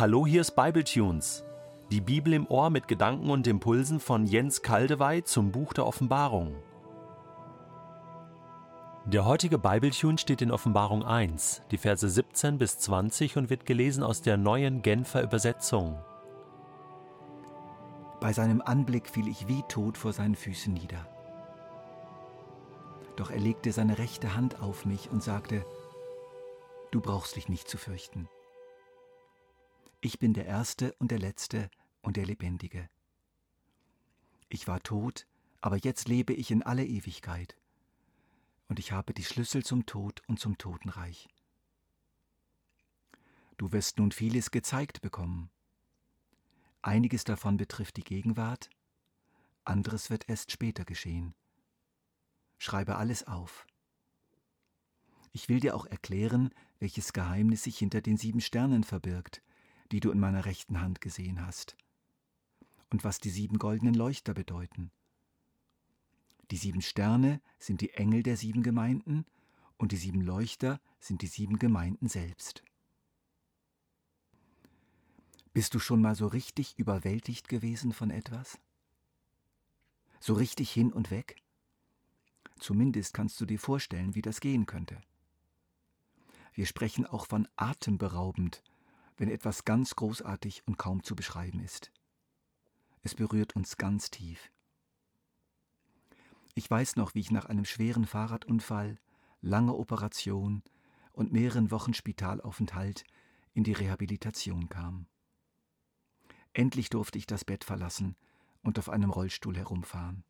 Hallo, hier ist Bibletunes. Die Bibel im Ohr mit Gedanken und Impulsen von Jens Kaldewey zum Buch der Offenbarung. Der heutige Bibletune steht in Offenbarung 1, die Verse 17 bis 20 und wird gelesen aus der neuen Genfer Übersetzung. Bei seinem Anblick fiel ich wie tot vor seinen Füßen nieder. Doch er legte seine rechte Hand auf mich und sagte, Du brauchst dich nicht zu fürchten. Ich bin der Erste und der Letzte und der Lebendige. Ich war tot, aber jetzt lebe ich in alle Ewigkeit. Und ich habe die Schlüssel zum Tod und zum Totenreich. Du wirst nun vieles gezeigt bekommen. Einiges davon betrifft die Gegenwart, anderes wird erst später geschehen. Schreibe alles auf. Ich will dir auch erklären, welches Geheimnis sich hinter den sieben Sternen verbirgt, die du in meiner rechten Hand gesehen hast, und was die sieben goldenen Leuchter bedeuten. Die sieben Sterne sind die Engel der sieben Gemeinden, und die sieben Leuchter sind die sieben Gemeinden selbst. Bist du schon mal so richtig überwältigt gewesen von etwas? So richtig hin und weg? Zumindest kannst du dir vorstellen, wie das gehen könnte. Wir sprechen auch von atemberaubend, wenn etwas ganz großartig und kaum zu beschreiben ist. Es berührt uns ganz tief. Ich weiß noch, wie ich nach einem schweren Fahrradunfall, langer Operation und mehreren Wochen Spitalaufenthalt in die Rehabilitation kam. Endlich durfte ich das Bett verlassen und auf einem Rollstuhl herumfahren.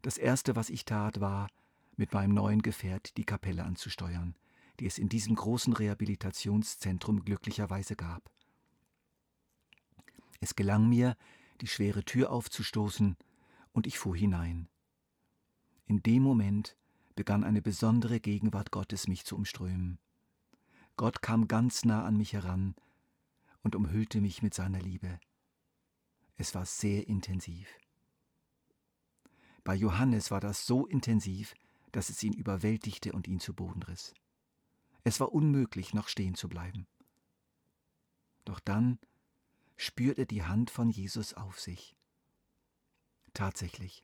Das Erste, was ich tat, war, mit meinem neuen Gefährt die Kapelle anzusteuern, die es in diesem großen Rehabilitationszentrum glücklicherweise gab. Es gelang mir, die schwere Tür aufzustoßen, und ich fuhr hinein. In dem Moment begann eine besondere Gegenwart Gottes mich zu umströmen. Gott kam ganz nah an mich heran und umhüllte mich mit seiner Liebe. Es war sehr intensiv. Bei Johannes war das so intensiv, dass es ihn überwältigte und ihn zu Boden riss. Es war unmöglich, noch stehen zu bleiben. Doch dann spürt er die Hand von Jesus auf sich. Tatsächlich,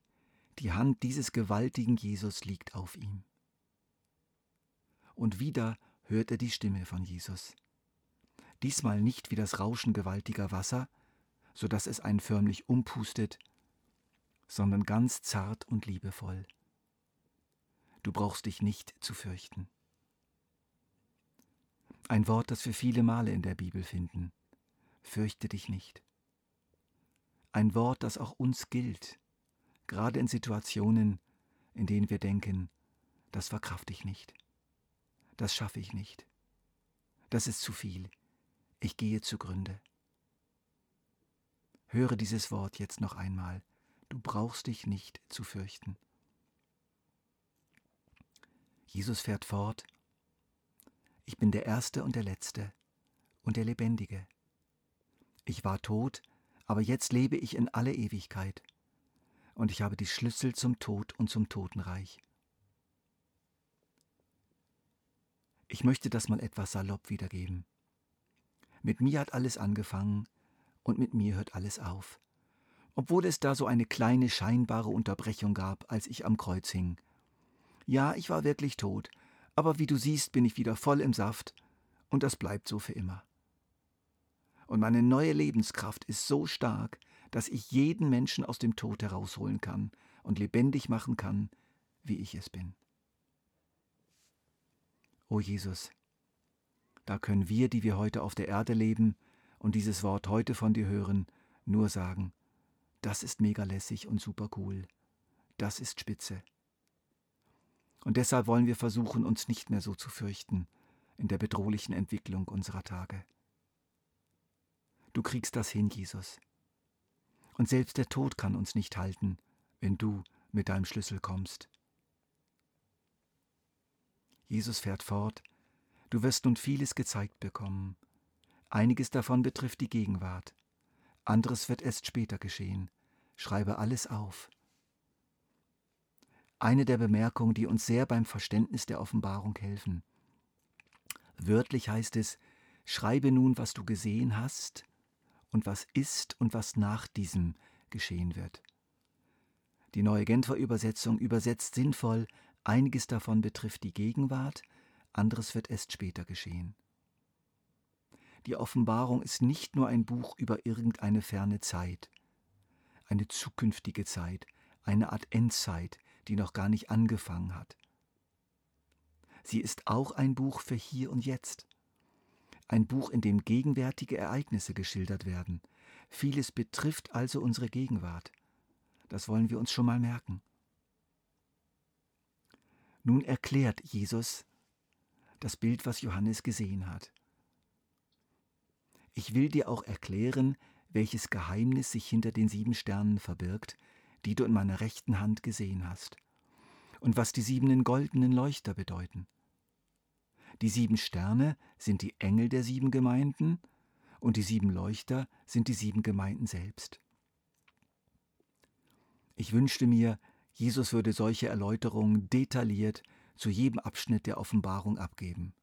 die Hand dieses gewaltigen Jesus liegt auf ihm. Und wieder hört er die Stimme von Jesus. Diesmal nicht wie das Rauschen gewaltiger Wasser, so dass es einen förmlich umpustet, sondern ganz zart und liebevoll. Du brauchst dich nicht zu fürchten. Ein Wort, das wir viele Male in der Bibel finden. Fürchte dich nicht. Ein Wort, das auch uns gilt, gerade in Situationen, in denen wir denken, das verkrafte ich nicht, das schaffe ich nicht, das ist zu viel, ich gehe zugrunde. Höre dieses Wort jetzt noch einmal, du brauchst dich nicht zu fürchten. Jesus fährt fort, ich bin der Erste und der Letzte und der Lebendige. Ich war tot, aber jetzt lebe ich in alle Ewigkeit, und ich habe die Schlüssel zum Tod und zum Totenreich. Ich möchte das mal etwas salopp wiedergeben. Mit mir hat alles angefangen und mit mir hört alles auf. Obwohl es da so eine kleine scheinbare Unterbrechung gab, als ich am Kreuz hing. Ja, ich war wirklich tot, aber wie du siehst, bin ich wieder voll im Saft und das bleibt so für immer. Und meine neue Lebenskraft ist so stark, dass ich jeden Menschen aus dem Tod herausholen kann und lebendig machen kann, wie ich es bin. O Jesus, da können wir, die wir heute auf der Erde leben und dieses Wort heute von dir hören, nur sagen, das ist mega lässig und super cool. Das ist spitze. Und deshalb wollen wir versuchen, uns nicht mehr so zu fürchten in der bedrohlichen Entwicklung unserer Tage. Du kriegst das hin, Jesus. Und selbst der Tod kann uns nicht halten, wenn du mit deinem Schlüssel kommst. Jesus fährt fort, du wirst nun vieles gezeigt bekommen. Einiges davon betrifft die Gegenwart, anderes wird erst später geschehen. Schreibe alles auf eine der Bemerkungen, die uns sehr beim Verständnis der Offenbarung helfen. Wörtlich heißt es, schreibe nun, was du gesehen hast und was ist und was nach diesem geschehen wird. Die neue Genfer Übersetzung übersetzt sinnvoll, einiges davon betrifft die Gegenwart, anderes wird erst später geschehen. Die Offenbarung ist nicht nur ein Buch über irgendeine ferne Zeit, eine zukünftige Zeit, eine Art Endzeit, die noch gar nicht angefangen hat. Sie ist auch ein Buch für hier und jetzt. Ein Buch, in dem gegenwärtige Ereignisse geschildert werden. Vieles betrifft also unsere Gegenwart. Das wollen wir uns schon mal merken. Nun erklärt Jesus das Bild, was Johannes gesehen hat. Ich will dir auch erklären, welches Geheimnis sich hinter den sieben Sternen verbirgt, die du in meiner rechten Hand gesehen hast, und was die sieben goldenen Leuchter bedeuten. Die sieben Sterne sind die Engel der sieben Gemeinden, und die sieben Leuchter sind die sieben Gemeinden selbst. Ich wünschte mir, Jesus würde solche Erläuterungen detailliert zu jedem Abschnitt der Offenbarung abgeben.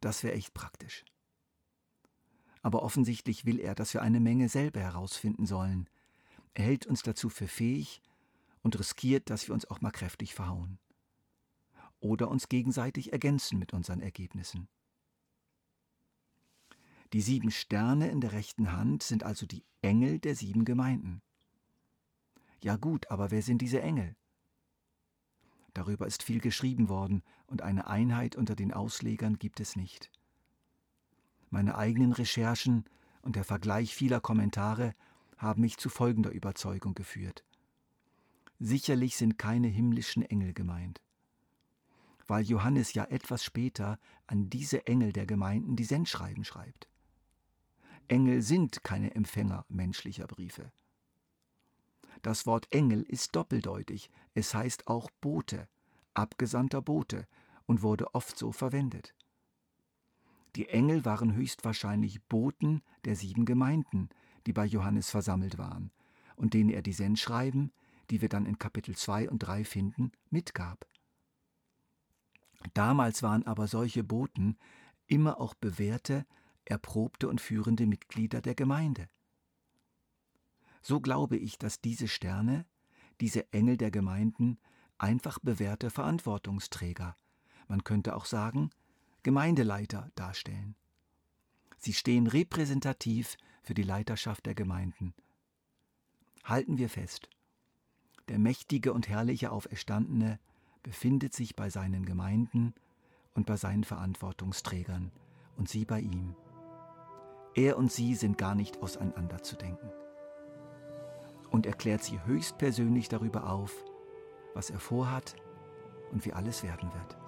Das wäre echt praktisch. Aber offensichtlich will er, dass wir eine Menge selber herausfinden sollen. Hält uns dazu für fähig und riskiert, dass wir uns auch mal kräftig verhauen. Oder uns gegenseitig ergänzen mit unseren Ergebnissen. Die sieben Sterne in der rechten Hand sind also die Engel der sieben Gemeinden. Ja gut, aber wer sind diese Engel? Darüber ist viel geschrieben worden und eine Einheit unter den Auslegern gibt es nicht. Meine eigenen Recherchen und der Vergleich vieler Kommentare haben mich zu folgender Überzeugung geführt. Sicherlich sind keine himmlischen Engel gemeint. Weil Johannes ja etwas später an diese Engel der Gemeinden die Sendschreiben schreibt. Engel sind keine Empfänger menschlicher Briefe. Das Wort Engel ist doppeldeutig, es heißt auch Bote, abgesandter Bote und wurde oft so verwendet. Die Engel waren höchstwahrscheinlich Boten der sieben Gemeinden, die bei Johannes versammelt waren und denen er die Sendschreiben, die wir dann in Kapitel 2 und 3 finden, mitgab. Damals waren aber solche Boten immer auch bewährte, erprobte und führende Mitglieder der Gemeinde. So glaube ich, dass diese Sterne, diese Engel der Gemeinden, einfach bewährte Verantwortungsträger, man könnte auch sagen Gemeindeleiter darstellen. Sie stehen repräsentativ für die Leiterschaft der Gemeinden. Halten wir fest, der mächtige und herrliche Auferstandene befindet sich bei seinen Gemeinden und bei seinen Verantwortungsträgern und sie bei ihm. Er und sie sind gar nicht auseinanderzudenken und erklärt sie höchstpersönlich darüber auf, was er vorhat und wie alles werden wird.